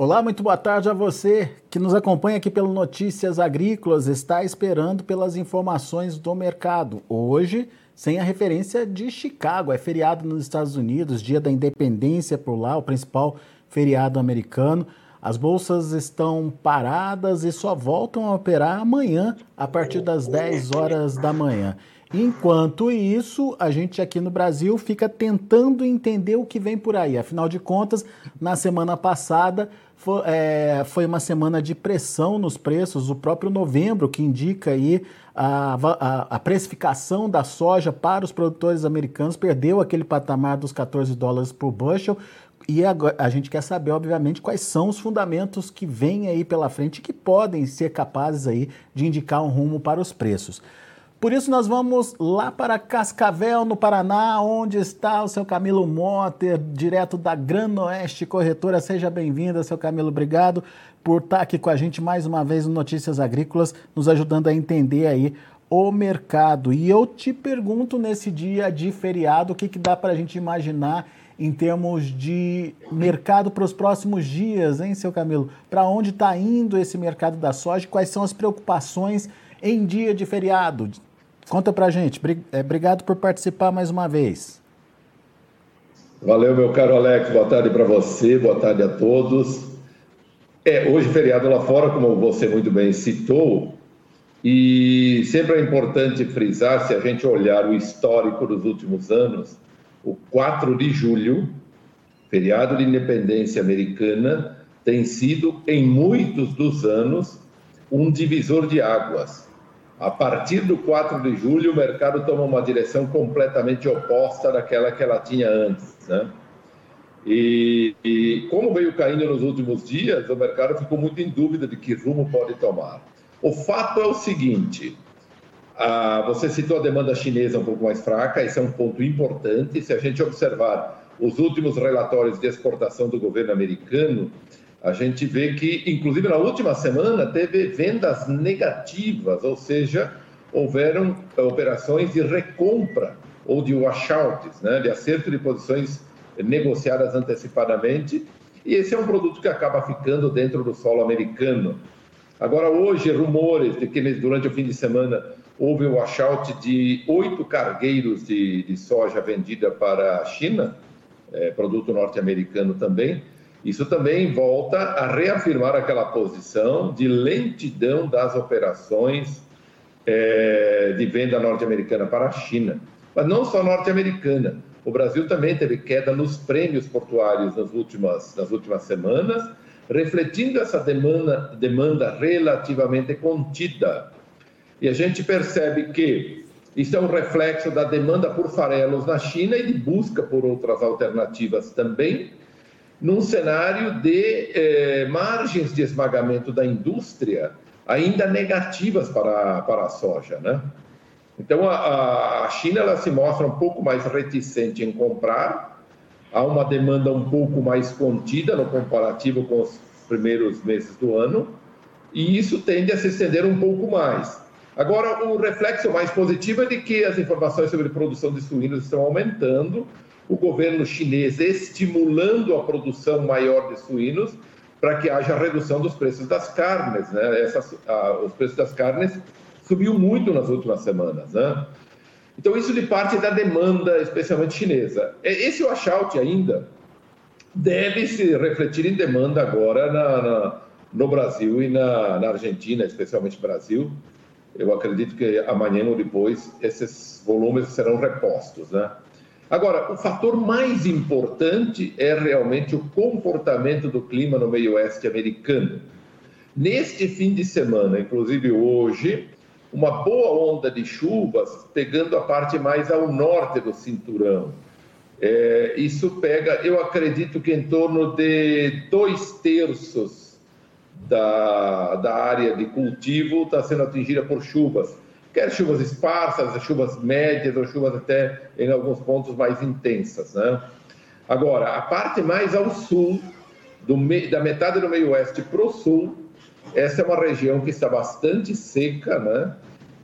Olá, muito boa tarde a você que nos acompanha aqui pelo Notícias Agrícolas, está esperando pelas informações do mercado. Hoje, sem a referência de Chicago, é feriado nos Estados Unidos, dia da independência por lá, o principal feriado americano. As bolsas estão paradas e só voltam a operar amanhã, a partir das 10 horas da manhã. Enquanto isso, a gente aqui no Brasil fica tentando entender o que vem por aí. Afinal de contas, na semana passada foi, é, foi uma semana de pressão nos preços. O próprio novembro, que indica aí a, a, a, precificação da soja para os produtores americanos, perdeu aquele patamar dos 14 dólares por bushel. E agora, a gente quer saber, obviamente, quais são os fundamentos que vêm aí pela frente que podem ser capazes aí de indicar um rumo para os preços. Por isso nós vamos lá para Cascavel, no Paraná, onde está o seu Camilo Motter, direto da Granoeste Corretora. Seja bem-vindo, seu Camilo. Obrigado por estar aqui com a gente mais uma vez no Notícias Agrícolas, nos ajudando a entender aí o mercado. E eu te pergunto nesse dia de feriado, o que, que dá para a gente imaginar em termos de mercado para os próximos dias, hein, seu Camilo? Para onde está indo esse mercado da soja? Quais são as preocupações em dia de feriado? Conta pra gente. É, obrigado por participar mais uma vez. Valeu, meu caro Alex. Boa tarde para você, boa tarde a todos. É, hoje feriado lá fora, como você muito bem citou, e sempre é importante frisar, se a gente olhar o histórico dos últimos anos, o 4 de julho, feriado de independência americana, tem sido, em muitos dos anos, um divisor de águas a partir do 4 de julho, o mercado toma uma direção completamente oposta daquela que ela tinha antes. Né? E, e, como veio caindo nos últimos dias, o mercado ficou muito em dúvida de que rumo pode tomar. O fato é o seguinte: a, você citou a demanda chinesa um pouco mais fraca, esse é um ponto importante. Se a gente observar os últimos relatórios de exportação do governo americano, a gente vê que, inclusive na última semana, teve vendas negativas, ou seja, houveram operações de recompra ou de washouts, né, de acerto de posições negociadas antecipadamente, e esse é um produto que acaba ficando dentro do solo americano. Agora, hoje, rumores de que durante o fim de semana houve o washout de oito cargueiros de, de soja vendida para a China, é, produto norte-americano também, isso também volta a reafirmar aquela posição de lentidão das operações é, de venda norte-americana para a China. Mas não só norte-americana. O Brasil também teve queda nos prêmios portuários nas últimas, nas últimas semanas, refletindo essa demanda, demanda relativamente contida. E a gente percebe que isso é um reflexo da demanda por farelos na China e de busca por outras alternativas também, num cenário de eh, margens de esmagamento da indústria ainda negativas para, para a soja, né? Então, a, a China ela se mostra um pouco mais reticente em comprar, há uma demanda um pouco mais contida no comparativo com os primeiros meses do ano, e isso tende a se estender um pouco mais. Agora, o reflexo mais positivo é de que as informações sobre produção de suínos estão aumentando, o governo chinês estimulando a produção maior de suínos para que haja redução dos preços das carnes. Né? Essas, os preços das carnes subiu muito nas últimas semanas. Né? Então, isso de parte da demanda, especialmente chinesa. Esse washout ainda deve se refletir em demanda agora na, na, no Brasil e na, na Argentina, especialmente Brasil. Eu acredito que amanhã ou depois esses volumes serão repostos. Né? Agora, o fator mais importante é realmente o comportamento do clima no meio oeste americano. Neste fim de semana, inclusive hoje, uma boa onda de chuvas pegando a parte mais ao norte do cinturão. É, isso pega, eu acredito que em torno de dois terços da, da área de cultivo está sendo atingida por chuvas quer chuvas esparsas, chuvas médias ou chuvas até em alguns pontos mais intensas. Né? Agora, a parte mais ao sul, me... da metade do meio oeste para o sul, essa é uma região que está bastante seca, né?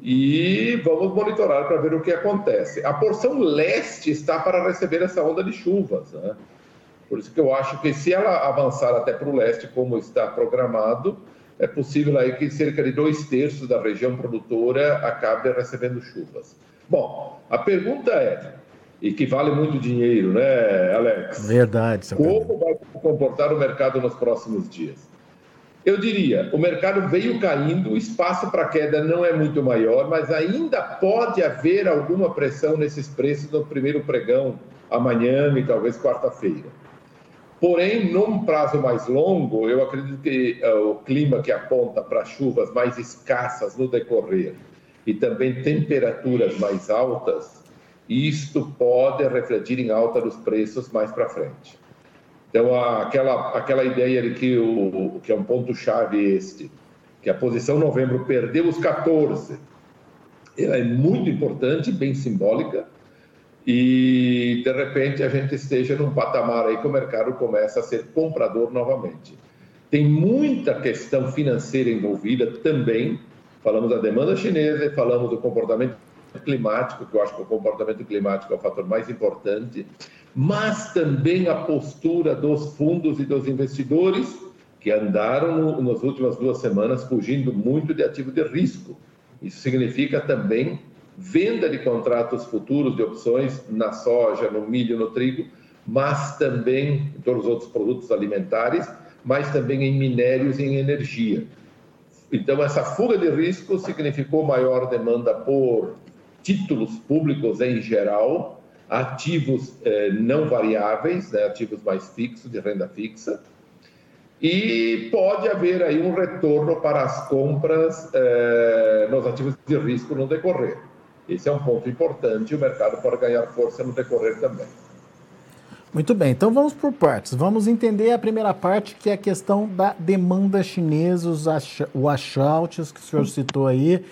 E vamos monitorar para ver o que acontece. A porção leste está para receber essa onda de chuvas, né? Por isso que eu acho que se ela avançar até para o leste, como está programado, é possível aí que cerca de dois terços da região produtora acabe recebendo chuvas. Bom, a pergunta é, e que vale muito dinheiro, né, Alex? Verdade. Como vai se comportar o mercado nos próximos dias? Eu diria, o mercado veio caindo, o espaço para queda não é muito maior, mas ainda pode haver alguma pressão nesses preços no primeiro pregão, amanhã e talvez quarta-feira. Porém, num prazo mais longo, eu acredito que uh, o clima que aponta para chuvas mais escassas no decorrer e também temperaturas mais altas, isto pode refletir em alta dos preços mais para frente. Então, aquela, aquela ideia de que, o, que é um ponto-chave este, que a posição novembro perdeu os 14, ela é muito importante, bem simbólica, e de repente a gente esteja num patamar aí que o mercado começa a ser comprador novamente. Tem muita questão financeira envolvida também, falamos da demanda chinesa falamos do comportamento climático, que eu acho que o comportamento climático é o fator mais importante, mas também a postura dos fundos e dos investidores que andaram nas últimas duas semanas fugindo muito de ativo de risco. Isso significa também venda de contratos futuros de opções na soja, no milho, no trigo, mas também em todos os outros produtos alimentares, mas também em minérios e em energia. Então, essa fuga de risco significou maior demanda por títulos públicos em geral, ativos eh, não variáveis, né, ativos mais fixos, de renda fixa, e pode haver aí um retorno para as compras eh, nos ativos de risco no decorrer. Esse é um ponto importante, o mercado pode ganhar força no decorrer também. Muito bem, então vamos por partes. Vamos entender a primeira parte, que é a questão da demanda chinesa, os washouts que o senhor citou aí.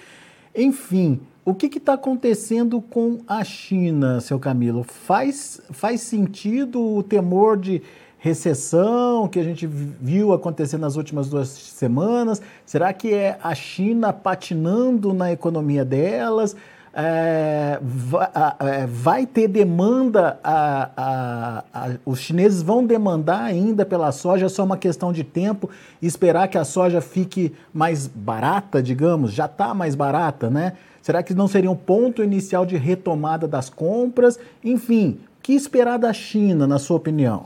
Enfim, o que está acontecendo com a China, seu Camilo? Faz, faz sentido o temor de recessão que a gente viu acontecer nas últimas duas semanas? Será que é a China patinando na economia delas? É, é, vai ter demanda, a, a, a, os chineses vão demandar ainda pela soja, é só uma questão de tempo, esperar que a soja fique mais barata, digamos, já está mais barata, né? Será que não seria um ponto inicial de retomada das compras? Enfim, o que esperar da China, na sua opinião?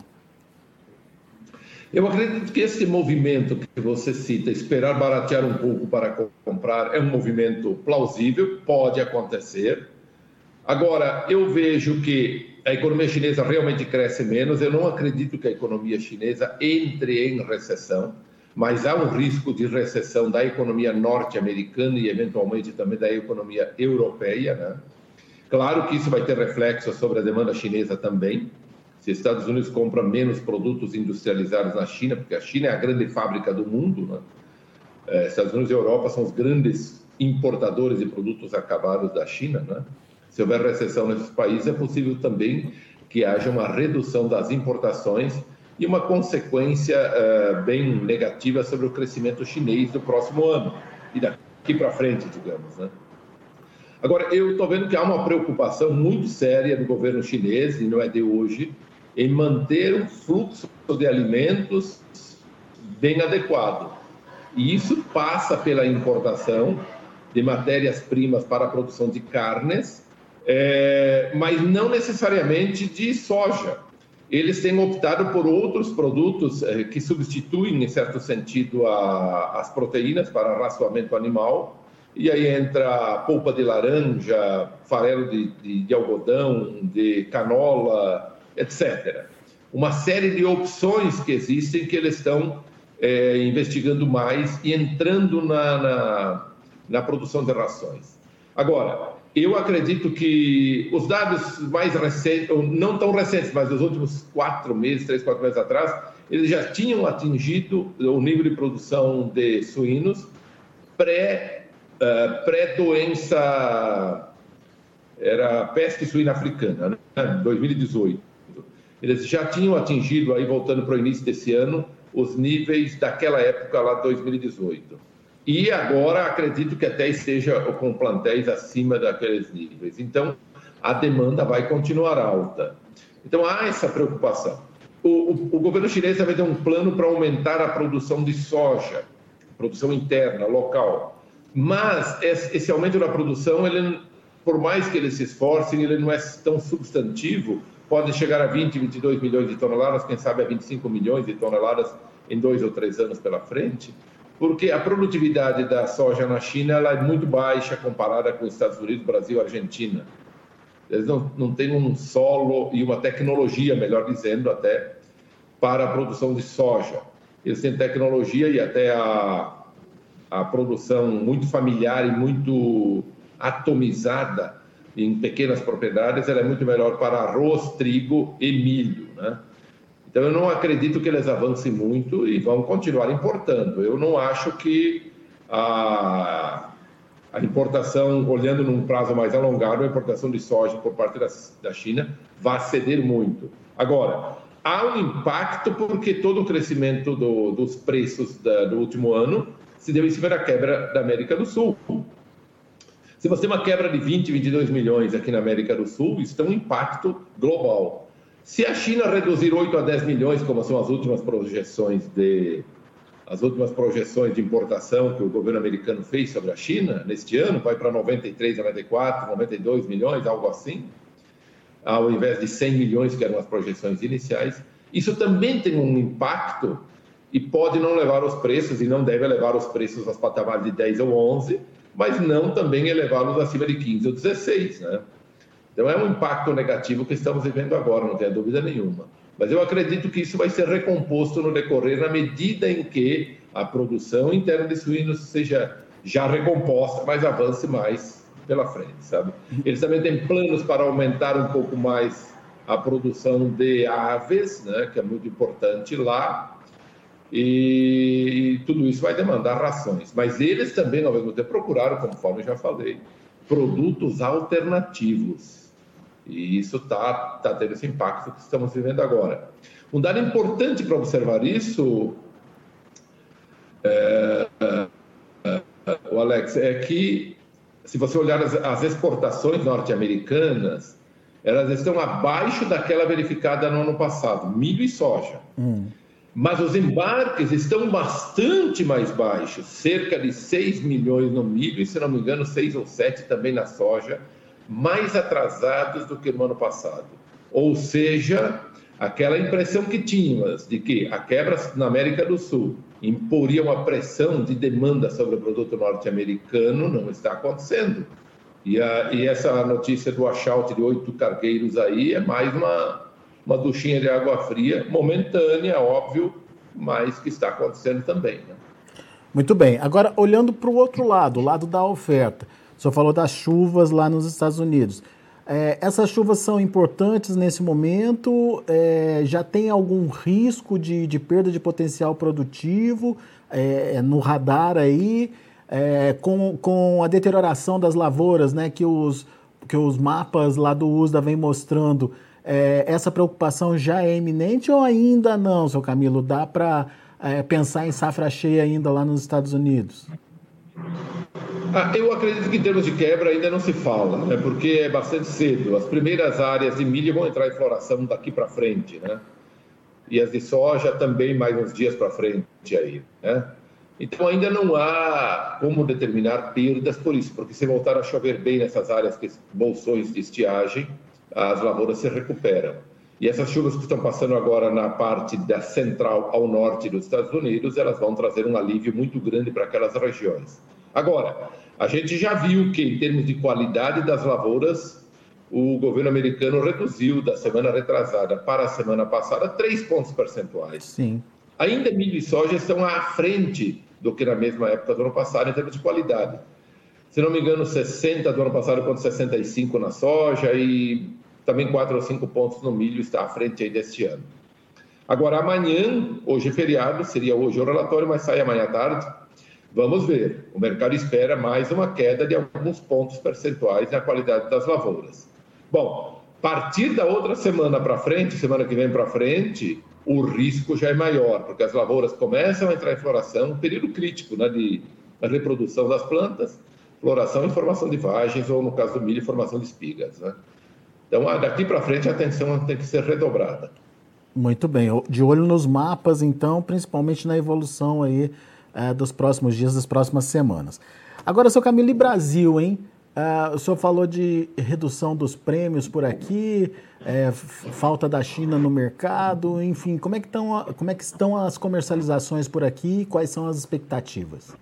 Eu acredito que esse movimento que você cita, esperar baratear um pouco para comprar, é um movimento plausível, pode acontecer. Agora, eu vejo que a economia chinesa realmente cresce menos. Eu não acredito que a economia chinesa entre em recessão, mas há um risco de recessão da economia norte-americana e, eventualmente, também da economia europeia. Né? Claro que isso vai ter reflexo sobre a demanda chinesa também se Estados Unidos compra menos produtos industrializados na China, porque a China é a grande fábrica do mundo, né? é, Estados Unidos e Europa são os grandes importadores de produtos acabados da China, né? Se houver recessão nesses países, é possível também que haja uma redução das importações e uma consequência uh, bem negativa sobre o crescimento chinês do próximo ano e daqui para frente, digamos, né? Agora, eu estou vendo que há uma preocupação muito séria do governo chinês, e não é de hoje, em manter um fluxo de alimentos bem adequado. E isso passa pela importação de matérias-primas para a produção de carnes, é, mas não necessariamente de soja. Eles têm optado por outros produtos é, que substituem, em certo sentido, a, as proteínas para raçoamento animal. E aí entra polpa de laranja, farelo de, de, de algodão, de canola, etc. Uma série de opções que existem que eles estão é, investigando mais e entrando na, na, na produção de rações. Agora, eu acredito que os dados mais recentes, não tão recentes, mas dos últimos quatro meses, três, quatro meses atrás, eles já tinham atingido o nível de produção de suínos pré, uh, pré-doença, era peste suína africana, né? 2018. Eles já tinham atingido, aí voltando para o início desse ano, os níveis daquela época lá, 2018. E agora acredito que até esteja com plantéis acima daqueles níveis. Então, a demanda vai continuar alta. Então, há essa preocupação. o, o, governo chinês também tem um plano para aumentar a produção de soja, produção interna, local. Mas esse aumento da produção, ele, por mais que eles se esforcem, ele não é tão substantivo. Pode chegar a 20, 22 milhões de toneladas, quem sabe a 25 milhões de toneladas em dois ou três anos pela frente, porque a produtividade da soja na China ela é muito baixa comparada com os Estados Unidos, Brasil, Argentina. Eles não, não têm um solo e uma tecnologia, melhor dizendo, até, para a produção de soja. Eles têm tecnologia e até a, a produção muito familiar e muito atomizada em pequenas propriedades, ela é muito melhor para arroz, trigo e milho, né? Então eu não acredito que eles avancem muito e vão continuar importando. Eu não acho que a, a importação, olhando num prazo mais alongado, a importação de soja por parte da, da China vai ceder muito. Agora, há um impacto porque todo o crescimento do, dos preços da, do último ano se deu em cima da quebra da América do Sul. Se você tem uma quebra de 20, 22 milhões aqui na América do Sul, isso tem um impacto global. Se a China reduzir 8 a 10 milhões, como são as últimas projeções de, as últimas projeções de importação que o governo americano fez sobre a China neste ano, vai para 93, 94, 92 milhões, algo assim, ao invés de 100 milhões que eram as projeções iniciais. Isso também tem um impacto e pode não levar os preços, e não deve levar os preços aos patamares de 10 ou 11, mas não também elevá-los acima de 15 ou 16, né? Então é um impacto negativo que estamos vivendo agora, não tenha dúvida nenhuma. Mas eu acredito que isso vai ser recomposto no decorrer na medida em que a produção interna de suínos seja já recomposta, mas avance mais pela frente, sabe? Eles também têm planos para aumentar um pouco mais a produção de aves, né, que é muito importante lá, e, tudo isso vai demandar rações. Mas eles também, ao mesmo tempo, procuraram, conforme já falei, produtos alternativos e isso está tá tendo esse impacto que estamos vivendo agora. Um dado importante para observar isso, é, é, é, o Alex, é que se você olhar as, as exportações norte-americanas, elas estão abaixo daquela verificada no ano passado, milho e soja. Hum. Mas os embarques estão bastante mais baixos, cerca de 6 milhões no milho e, se não me engano, 6 ou 7 também na soja mais atrasados do que no ano passado. Ou seja, aquela impressão que tínhamos de que a quebra na América do Sul imporia uma pressão de demanda sobre o produto norte-americano não está acontecendo. E, a, e, essa notícia do achaute de oito cargueiros aí é mais uma, uma duchinha de água fria, momentânea, óbvio, mas que está acontecendo também. Né? Muito bem. Agora, olhando para o outro lado, o lado da oferta. O senhor falou das chuvas lá nos Estados Unidos. É, essas chuvas são importantes nesse momento? É, já tem algum risco de, de, perda de potencial produtivo é, no radar aí? É, com, com a deterioração das lavouras, né, que, os, que os mapas lá do USDA vem mostrando, é, essa preocupação já é iminente ou ainda não, seu Camilo? Dá para é, pensar em safra cheia ainda lá nos Estados Unidos? Ah, eu acredito que em termos de quebra ainda não se fala, né? porque é bastante cedo. As primeiras áreas de milho vão entrar em floração daqui para frente, né? E as de soja também mais uns dias para frente aí, né? Então ainda não há como determinar perdas por isso, porque se voltar a chover bem nessas áreas que bolsões de estiagem, as lavouras se recuperam. E essas chuvas que estão passando agora na parte da central ao norte dos Estados Unidos, elas vão trazer um alívio muito grande para aquelas regiões. Agora, a gente já viu que, em termos de qualidade das lavouras, o governo americano reduziu da semana retrasada para a semana passada três pontos percentuais. Sim. Ainda milho e soja estão à frente do que na mesma época do ano passado em termos de qualidade. Se não me engano, 60 do ano passado contra 65 na soja e também 4 ou 5 pontos no milho está à frente aí deste ano. Agora, amanhã, hoje é feriado, seria hoje o relatório, mas sai amanhã à tarde Vamos ver. O mercado espera mais uma queda de alguns pontos percentuais na qualidade das lavouras. Bom, partir da outra semana para frente, semana que vem para frente, o risco já é maior, porque as lavouras começam a entrar em floração, um período crítico né, de reprodução das plantas, floração e formação de vagens, ou no caso do milho, formação de espigas. Né? Então, daqui para frente, a atenção tem que ser redobrada. Muito bem. De olho nos mapas, então, principalmente na evolução aí é, dos próximos dias, das próximas semanas. Agora, seu Camilo, e Brasil, hein? Uh, o senhor falou de redução dos prêmios por aqui, é, falta da China no mercado, enfim, como é, que estão, como é que estão as comercializações por aqui? Quais são as expectativas?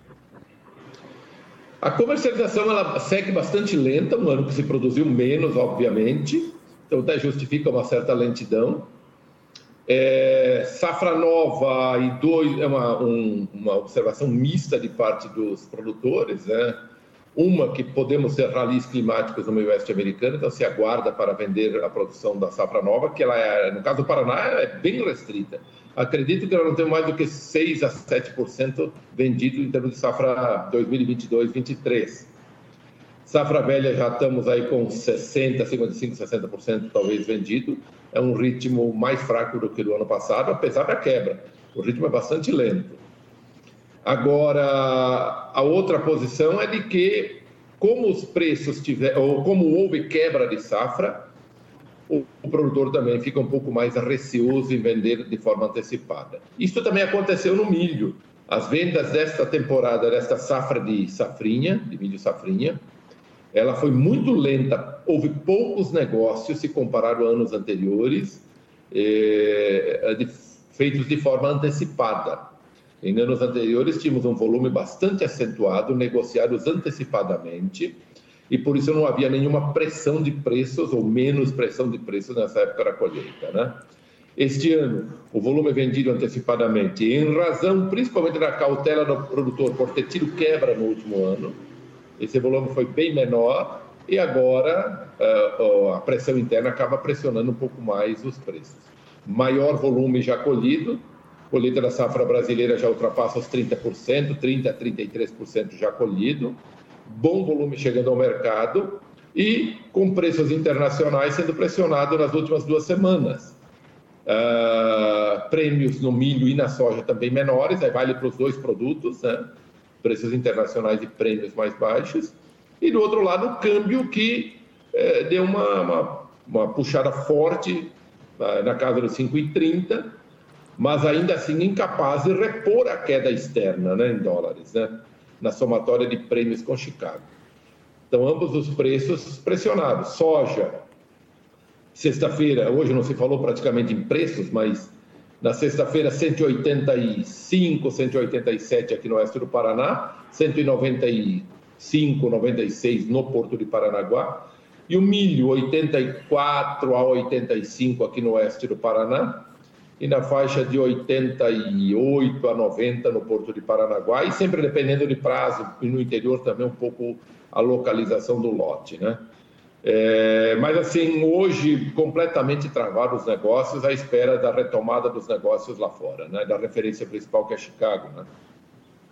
A comercialização ela segue bastante lenta, um ano que se produziu menos, obviamente, então até justifica uma certa lentidão. É, safra nova e dois é uma, um, uma observação mista de parte dos produtores, né? Uma que podemos ter ralis climáticos no meio oeste americano, então se aguarda para vender a produção da safra nova, que ela é, no caso do Paraná, é bem restrita. Acredito que ela não tem mais do que 6 a 7% vendido em termos de safra 2022-23. Safra velha já estamos aí com 60, 55, 60% talvez vendido. É um ritmo mais fraco do que do ano passado, apesar da quebra. O ritmo é bastante lento. Agora, a outra posição é de que, como os preços tiver, ou como houve quebra de safra, o, o produtor também fica um pouco mais receoso em vender de forma antecipada. Isso também aconteceu no milho. As vendas desta temporada, desta safra de safrinha, de milho safrinha, ela foi muito lenta. Houve poucos negócios se comparado a anos anteriores, eh, de, feitos de forma antecipada. Em anos anteriores, tínhamos um volume bastante acentuado, negociados antecipadamente, e por isso não havia nenhuma pressão de preços ou menos pressão de preços nessa época da colheita. Né? Este ano, o volume vendido antecipadamente, em razão principalmente da cautela do produtor por ter tido quebra no último ano, esse volume foi bem menor e agora uh, a pressão interna acaba pressionando um pouco mais os preços. Maior volume já colhido, colheita da safra brasileira já ultrapassa os 30%, 30% a 33% já colhido, bom volume chegando ao mercado e com preços internacionais sendo pressionado nas últimas duas semanas. Uh, prêmios no milho e na soja também menores, aí vale para os dois produtos, né? preços internacionais e prêmios mais baixos. E do outro lado, o câmbio que eh, deu uma, uma, uma, puxada forte uh, na casa dos 5,30 mas ainda assim incapaz de repor a queda externa né, em dólares, né, na somatória de prêmios com Chicago. Então, ambos os preços pressionados. Soja, sexta-feira, hoje não se falou praticamente em preços, mas na sexta-feira 185, 187 aqui no oeste do Paraná, 195, 96 no Porto de Paranaguá, e o milho 84 a 85 aqui no oeste do Paraná, e na faixa de 88 a 90 no Porto de Paranaguá, e sempre dependendo de prazo, e no interior também um pouco a localização do lote, né? É, mas assim, hoje completamente travados os negócios à espera da retomada dos negócios lá fora, né? Da referência principal que é Chicago, né?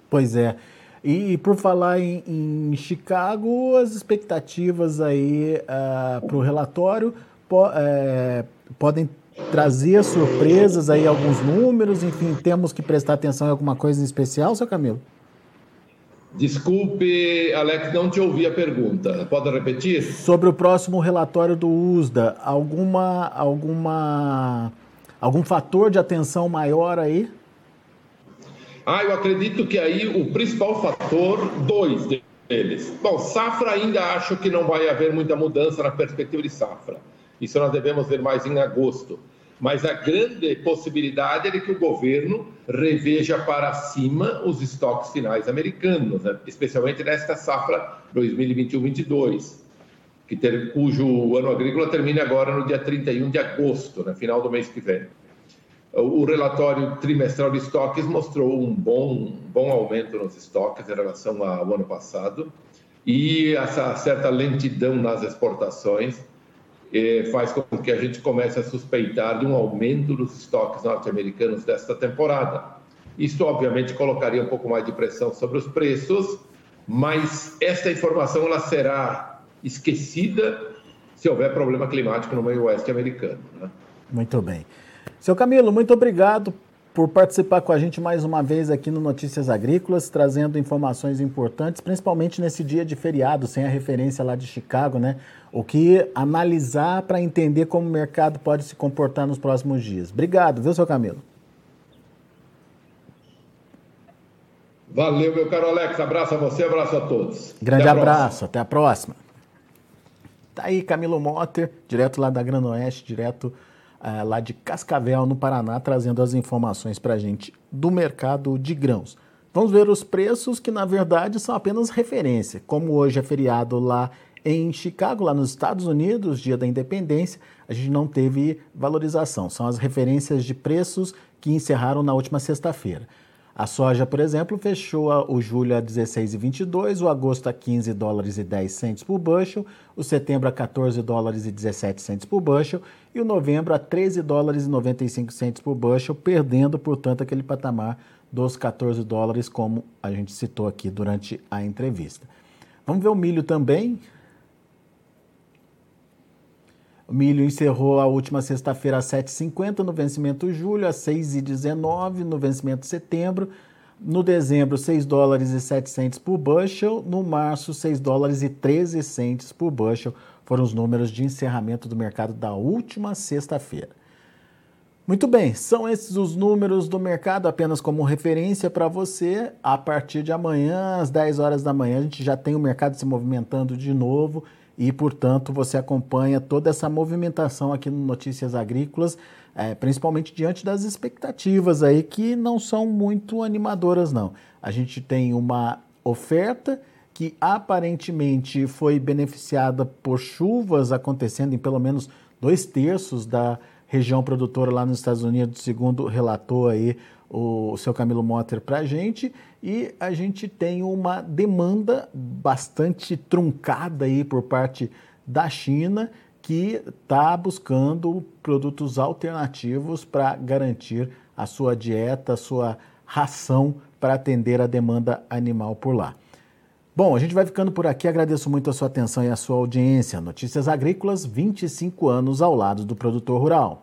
Pois é. E, por falar em, em, Chicago, as expectativas aí uh, ah, para o relatório po é, podem trazer surpresas aí, alguns números, enfim, temos que prestar atenção em alguma coisa em especial, seu Camilo? Desculpe, Alex, não te ouvi a pergunta. Pode repetir? Sobre o próximo relatório do USDA, alguma, alguma, algum fator de atenção maior aí? Ah, eu acredito que aí o principal fator, dois deles. Bom, safra ainda acho que não vai haver muita mudança na perspectiva de safra. Isso nós devemos ver mais em agosto. Mas a grande possibilidade é que o governo reveja para cima os estoques finais americanos, né? especialmente nesta safra 2021-22, que ter, cujo ano agrícola termina agora no dia 31 de agosto, né? final do mês que vem. O relatório trimestral de estoques mostrou um bom, bom aumento nos estoques em relação ao ano passado e essa certa lentidão nas exportações faz com que a gente comece a suspeitar de um aumento dos estoques norte-americanos desta temporada. Isso, obviamente, colocaria um pouco mais de pressão sobre os preços, mas esta informação ela será esquecida se houver problema climático no meio oeste americano. Né? Muito bem. Seu Camilo, muito obrigado por participar com a gente mais uma vez aqui no Notícias Agrícolas, trazendo informações importantes, principalmente nesse dia de feriado, sem a referência lá de Chicago, né? O que analisar para entender como o mercado pode se comportar nos próximos dias. Obrigado, viu, seu Camilo? Valeu, meu caro Alex. Abraço a você, abraço a todos. Grande até abraço, próxima. até a próxima. Tá aí Camilo Motter, direto lá da Grande Oeste, direto uh, lá de Cascavel, no Paraná, trazendo as informações para a gente do mercado de grãos. Vamos ver os preços que, na verdade, são apenas referência. Como hoje é feriado lá em Chicago, lá nos Estados Unidos, dia da independência, a gente não teve valorização. São as referências de preços que encerraram na última sexta-feira. A soja, por exemplo, fechou o julho a 16,22, o agosto a 15 dólares e 10 centes por bushel, o setembro a 14 dólares e 17 centes por bushel e o novembro a 13 dólares e 95 centes por bushel, perdendo, portanto, aquele patamar dos 14 dólares, como a gente citou aqui durante a entrevista. Vamos ver o milho também. O milho encerrou a última sexta-feira a 7,50 no vencimento julho, a 6,19 no vencimento setembro. No dezembro, 6 dólares e 7 por bushel. No março, 6 dólares e 13 centes por bushel. Foram os números de encerramento do mercado da última sexta-feira. Muito bem, são esses os números do mercado, apenas como referência para você. A partir de amanhã, às 10 horas da manhã, a gente já tem o mercado se movimentando de novo e, portanto, você acompanha toda essa movimentação aqui no Notícias Agrícolas, é, principalmente diante das expectativas aí que não são muito animadoras, não. A gente tem uma oferta que aparentemente foi beneficiada por chuvas acontecendo em pelo menos dois terços da região produtora lá nos Estados Unidos, segundo relatou aí o seu Camilo Motter para a gente e a gente tem uma demanda bastante truncada aí por parte da China que está buscando produtos alternativos para garantir a sua dieta, a sua ração para atender a demanda animal por lá. Bom, a gente vai ficando por aqui. Agradeço muito a sua atenção e a sua audiência. Notícias Agrícolas, 25 anos ao lado do produtor rural.